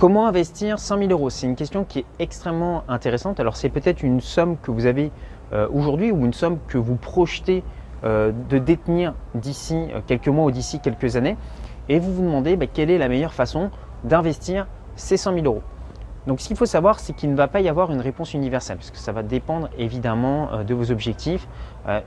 Comment investir 100 000 euros? C'est une question qui est extrêmement intéressante. Alors c'est peut-être une somme que vous avez euh, aujourd'hui ou une somme que vous projetez euh, de détenir d'ici euh, quelques mois ou d'ici quelques années. Et vous vous demandez bah, quelle est la meilleure façon d'investir ces 100 000 euros? Donc ce qu'il faut savoir, c'est qu'il ne va pas y avoir une réponse universelle, parce que ça va dépendre évidemment de vos objectifs.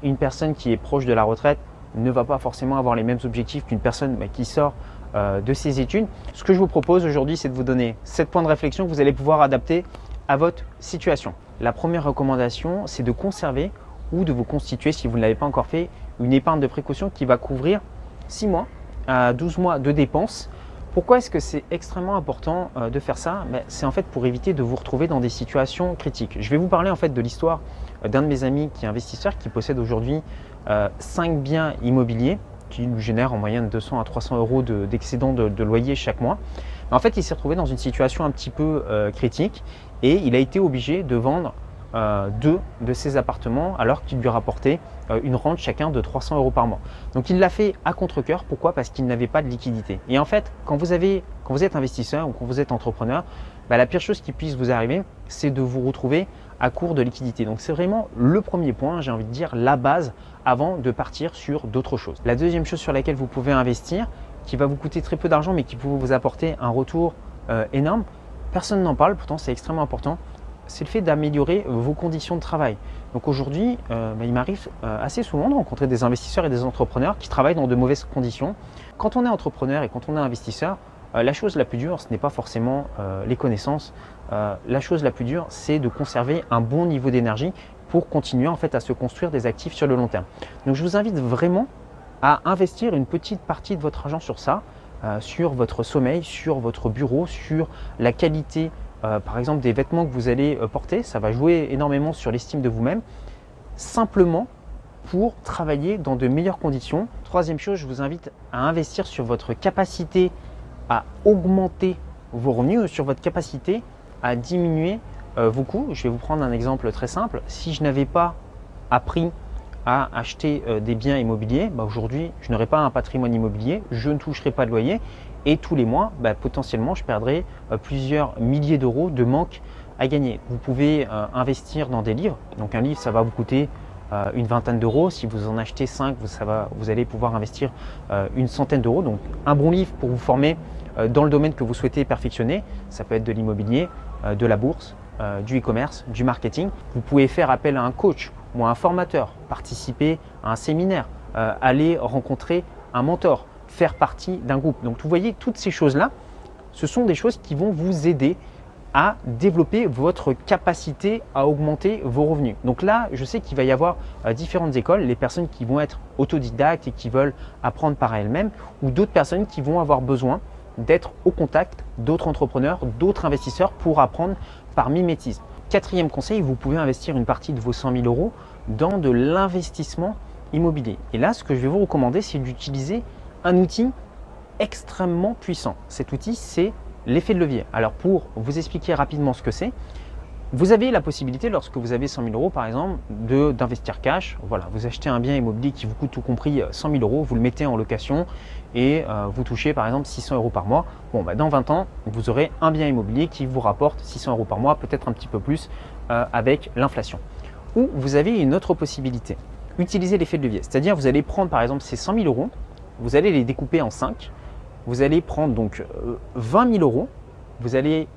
une personne qui est proche de la retraite ne va pas forcément avoir les mêmes objectifs qu'une personne bah, qui sort de ces études. Ce que je vous propose aujourd'hui, c'est de vous donner 7 points de réflexion que vous allez pouvoir adapter à votre situation. La première recommandation, c'est de conserver ou de vous constituer, si vous ne l'avez pas encore fait, une épargne de précaution qui va couvrir 6 mois à 12 mois de dépenses. Pourquoi est-ce que c'est extrêmement important euh, de faire ça? Ben, C'est en fait pour éviter de vous retrouver dans des situations critiques. Je vais vous parler en fait de l'histoire euh, d'un de mes amis qui est investisseur, qui possède aujourd'hui 5 biens immobiliers qui lui génère en moyenne 200 à 300 euros d'excédent de, loyer chaque mois. en fait, il s'est retrouvé dans une situation un petit peu euh, critique et il a été obligé de vendre euh, deux de ses appartements alors qu'il lui rapportait euh, une rente chacun de 300 euros par mois. Donc il l'a fait à contre-coeur. Pourquoi? Parce qu'il n'avait pas de liquidité. Et en fait, quand vous, avez, quand vous êtes investisseur ou quand vous êtes entrepreneur, bah, la pire chose qui puisse vous arriver, c'est de vous retrouver à court de liquidité. Donc c'est vraiment le premier point, j'ai envie de dire la base avant de partir sur d'autres choses. La deuxième chose sur laquelle vous pouvez investir, qui va vous coûter très peu d'argent mais qui peut vous apporter un retour euh, énorme, personne n'en parle, pourtant c'est extrêmement important, c'est le fait d'améliorer vos conditions de travail. Donc aujourd'hui, euh, bah, il m'arrive euh, assez souvent de rencontrer des investisseurs et des entrepreneurs qui travaillent dans de mauvaises conditions. Quand on est entrepreneur et quand on est investisseur, la chose la plus dure, ce n'est pas forcément les connaissances, euh, la chose la plus dure, c'est de conserver un bon niveau d'énergie pour continuer en fait à se construire des actifs sur le long terme. Donc je vous invite vraiment à investir une petite partie de votre argent sur ça, euh, sur votre sommeil, sur votre bureau, sur la qualité euh, par exemple des vêtements que vous allez porter. Ça va jouer énormément sur l'estime de vous-même. Simplement pour travailler dans de meilleures conditions. Troisième chose, je vous invite à investir sur votre capacité à augmenter vos revenus, sur votre capacité à diminuer euh, vos coûts. Je vais vous prendre un exemple très simple. Si je n'avais pas appris à acheter euh, des biens immobiliers, bah, aujourd'hui, je n'aurais pas un patrimoine immobilier, je ne toucherai pas de loyer et tous les mois, bah, potentiellement, je perdrai euh, plusieurs milliers d'euros de manque à gagner. Vous pouvez investir dans des livres. Donc un livre, ça va vous coûter une vingtaine d'euros. Si vous en achetez 5, ça va, vous allez pouvoir investir une centaine d'euros. Donc un bon livre pour vous former dans le domaine que vous souhaitez perfectionner, ça peut être de l'immobilier, de la bourse, euh, du e-commerce, du marketing. Vous pouvez faire appel à un coach ou à un formateur, participer à un séminaire, euh, aller rencontrer un mentor, faire partie d'un groupe. Donc vous voyez, toutes ces choses-là, ce sont des choses qui vont vous aider à développer votre capacité à augmenter vos revenus. Donc là, je sais qu'il va y avoir différentes écoles, les personnes qui vont être autodidactes et qui veulent apprendre par elles-mêmes, ou d'autres personnes qui vont avoir besoin d'être au contact d'autres entrepreneurs, d'autres investisseurs pour apprendre par mimétisme. Quatrième conseil, vous pouvez investir une partie de vos 100 000 euros dans de l'investissement immobilier. Et là, ce que je vais vous recommander, c'est d'utiliser un outil extrêmement puissant. Cet outil, c'est l'effet de levier. Alors pour vous expliquer rapidement ce que c'est, vous avez la possibilité, lorsque vous avez 100 000 euros par exemple, d'investir cash. Voilà, vous achetez un bien immobilier qui vous coûte tout compris 100 000 euros, vous le mettez en location et euh, vous touchez par exemple 600 euros par mois. Bon, bah, dans 20 ans, vous aurez un bien immobilier qui vous rapporte 600 euros par mois, peut-être un petit peu plus euh, avec l'inflation. Ou vous avez une autre possibilité, utiliser l'effet de levier. C'est-à-dire, vous allez prendre par exemple ces 100 000 euros, vous allez les découper en 5, vous allez prendre donc 20 euh, 000 euros, vous allez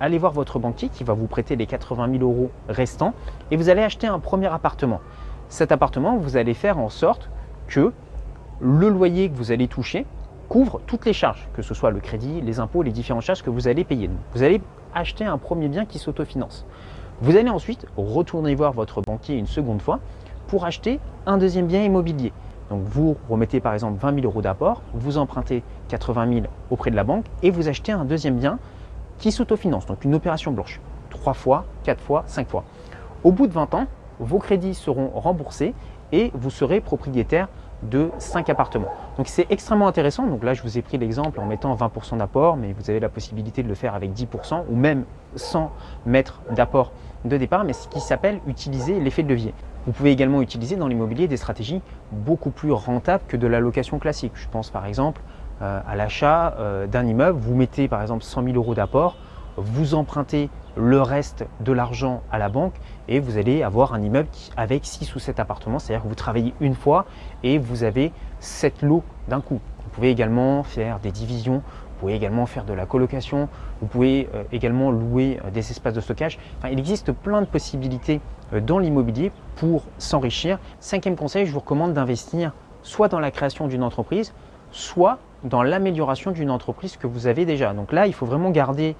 allez voir votre banquier qui va vous prêter les 80 000 euros restants et vous allez acheter un premier appartement. Cet appartement, vous allez faire en sorte que le loyer que vous allez toucher couvre toutes les charges, que ce soit le crédit, les impôts, les différentes charges que vous allez payer. Vous allez acheter un premier bien qui s'autofinance. Vous allez ensuite retourner voir votre banquier une seconde fois pour acheter un deuxième bien immobilier. Donc vous remettez par exemple 20 000 euros d'apport, vous empruntez 80 000 auprès de la banque et vous achetez un deuxième bien qui s'autofinance, donc une opération blanche, trois fois, quatre fois, cinq fois. Au bout de 20 ans, vos crédits seront remboursés et vous serez propriétaire de 5 appartements. Donc c'est extrêmement intéressant. Donc là, je vous ai pris l'exemple en mettant 20% d'apport, mais vous avez la possibilité de le faire avec 10% ou même sans mettre d'apport de départ, mais ce qui s'appelle utiliser l'effet de levier. Vous pouvez également utiliser dans l'immobilier des stratégies beaucoup plus rentables que de la location classique. Je pense par exemple à l'achat d'un immeuble, vous mettez par exemple 100 000 euros d'apport, vous empruntez le reste de l'argent à la banque et vous allez avoir un immeuble avec 6 ou 7 appartements, c'est-à-dire que vous travaillez une fois et vous avez 7 lots d'un coup. Vous pouvez également faire des divisions, vous pouvez également faire de la colocation, vous pouvez euh, également louer euh, des espaces de stockage. il existe plein de possibilités euh, dans l'immobilier pour s'enrichir. Cinquième conseil, je vous recommande d'investir soit dans la création d'une entreprise, soit dans l'amélioration d'une entreprise que vous avez déjà. Donc là, il faut vraiment garder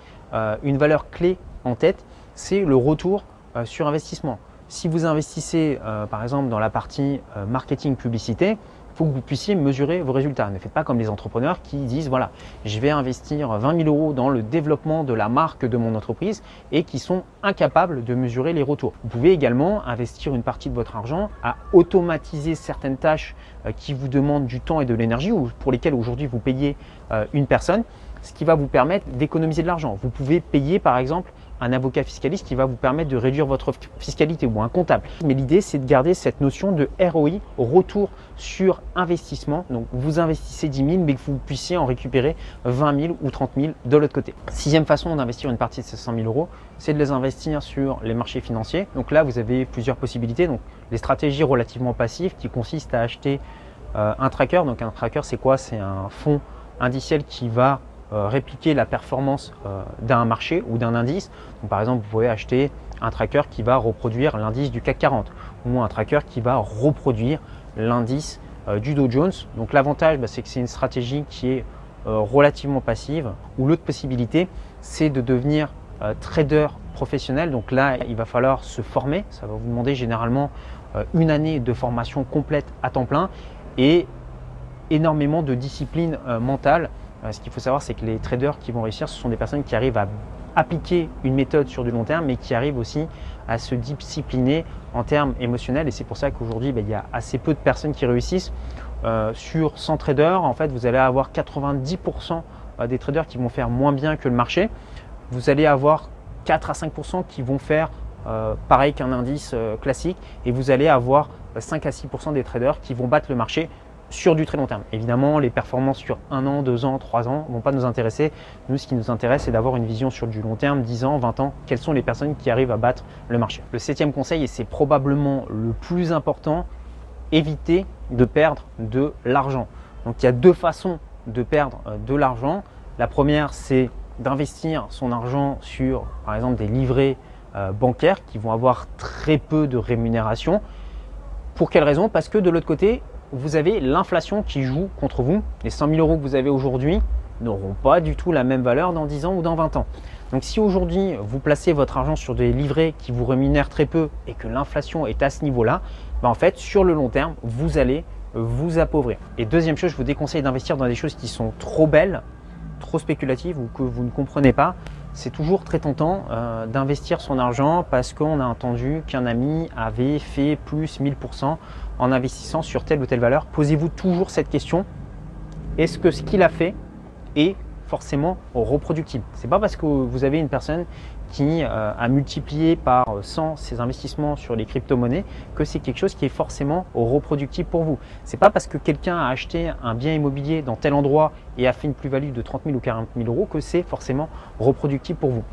une valeur clé en tête, c'est le retour sur investissement. Si vous investissez par exemple dans la partie marketing publicité, faut que vous puissiez mesurer vos résultats. Ne faites pas comme les entrepreneurs qui disent voilà, je vais investir 20 000 euros dans le développement de la marque de mon entreprise et qui sont incapables de mesurer les retours. Vous pouvez également investir une partie de votre argent à automatiser certaines tâches euh, qui vous demandent du temps et de l'énergie ou pour lesquelles aujourd'hui vous payez euh, une personne, ce qui va vous permettre d'économiser de l'argent. Vous pouvez payer par exemple un avocat fiscaliste qui va vous permettre de réduire votre fiscalité ou un comptable. Mais l'idée, c'est de garder cette notion de ROI, retour sur investissement. Donc, vous investissez 10 000, mais que vous puissiez en récupérer 20 000 ou 30 000 de l'autre côté. Sixième façon d'investir une partie de ces 100 000 euros, c'est de les investir sur les marchés financiers. Donc là, vous avez plusieurs possibilités. Donc, les stratégies relativement passives qui consistent à acheter euh, un tracker. Donc, un tracker, c'est quoi? C'est un fonds indiciel qui va répliquer la performance euh, d'un marché ou d'un indice. par exemple, vous pouvez acheter un tracker qui va reproduire l'indice du CAC 40 ou un tracker qui va reproduire l'indice euh, du Dow Jones. Donc l'avantage, bah, c'est que c'est une stratégie qui est relativement passive. Ou l'autre possibilité, c'est de devenir trader professionnel. Donc là, il va falloir se former. Ça va vous demander généralement une année de formation complète à temps plein et énormément de discipline mentale euh, ce qu'il faut savoir, c'est que les traders qui vont réussir, ce sont des personnes qui arrivent à appliquer une méthode sur du long terme, mais qui arrivent aussi à se discipliner en termes émotionnels. Et c'est pour ça qu'aujourd'hui, ben, il y a assez peu de personnes qui réussissent. Euh, sur 100 traders, en fait, vous allez avoir 90% euh, des traders qui vont faire moins bien que le marché. Vous allez avoir 4 à 5% qui vont faire pareil qu'un indice classique. Et vous allez avoir 5 à 6% des traders qui vont battre le marché sur du très long terme. Évidemment, les performances sur un an, deux ans, trois ans vont pas nous intéresser. Nous, ce qui nous intéresse, c'est d'avoir une vision sur du long terme, 10 ans, 20 ans. Quelles sont les personnes qui arrivent à battre le marché? Le septième conseil, et c'est probablement le plus important, éviter de perdre de l'argent. Donc, il y a deux façons de perdre euh, de l'argent. La première, c'est d'investir son argent sur, par exemple, des livrets euh, bancaires qui vont avoir très peu de rémunération. Pour quelle raison? Parce que de l'autre côté, vous avez l'inflation qui joue contre vous. Les 100 000 euros que vous avez aujourd'hui n'auront pas du tout la même valeur dans 10 ans ou dans 20 ans. Donc si aujourd'hui vous placez votre argent sur des livrets qui vous rémunèrent très peu et que l'inflation est à ce niveau-là, ben en fait sur le long terme vous allez vous appauvrir. Et deuxième chose, je vous déconseille d'investir dans des choses qui sont trop belles, trop spéculatives ou que vous ne comprenez pas c'est toujours très tentant euh, d'investir son argent parce qu'on a entendu qu'un ami avait fait plus 1000% en investissant sur telle ou telle valeur. Posez-vous toujours cette question. Est-ce que ce qu'il a fait est forcément reproductible? C'est pas parce que vous avez une personne qui euh, a multiplié par 100 ses investissements sur les crypto-monnaies, que c'est quelque chose qui est forcément reproductible pour vous. C'est pas parce que quelqu'un a acheté un bien immobilier dans tel endroit et a fait une plus-value de 30 000 ou 40 000 euros que c'est forcément reproductible pour vous.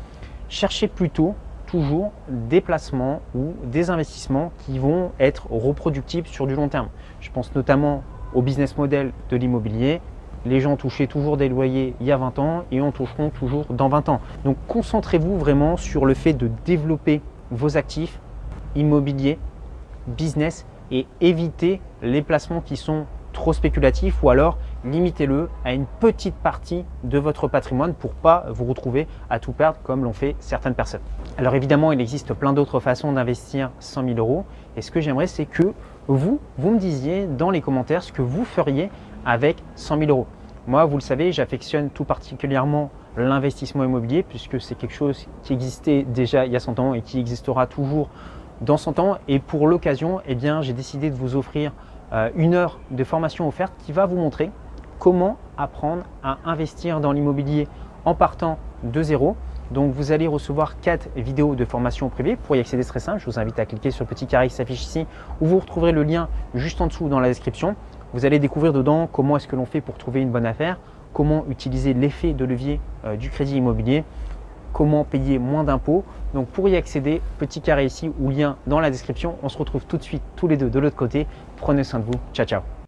Cherchez plutôt toujours des placements ou des investissements qui vont être reproductibles sur du long terme. Je pense notamment au business model de l'immobilier, les gens touchaient toujours des loyers il y a 20 ans et en toucheront toujours dans 20 ans. Donc concentrez-vous vraiment sur le fait de développer vos actifs immobiliers, business et évitez les placements qui sont trop spéculatifs ou alors limitez-le à une petite partie de votre patrimoine pour pas vous retrouver à tout perdre comme l'ont fait certaines personnes. Alors évidemment, il existe plein d'autres façons d'investir 100 000 euros et ce que j'aimerais c'est que vous, vous me disiez dans les commentaires ce que vous feriez avec 100 000 euros. Moi, vous le savez, j'affectionne tout particulièrement l'investissement immobilier puisque c'est quelque chose qui existait déjà il y a 100 ans et qui existera toujours dans 100 ans. Et pour l'occasion, eh bien, j'ai décidé de vous offrir euh, une heure de formation offerte qui va vous montrer comment apprendre à investir dans l'immobilier en partant de zéro. Donc vous allez recevoir quatre vidéos de formation privée. Pour y accéder, c'est très simple. Je vous invite à cliquer sur le petit carré qui s'affiche ici où vous retrouverez le lien juste en dessous dans la description. Vous allez découvrir dedans comment est-ce que l'on fait pour trouver une bonne affaire, comment utiliser l'effet de levier euh, du crédit immobilier, comment payer moins d'impôts. Donc pour y accéder, petit carré ici ou lien dans la description. On se retrouve tout de suite tous les deux de l'autre côté. Prenez soin de vous. Ciao ciao.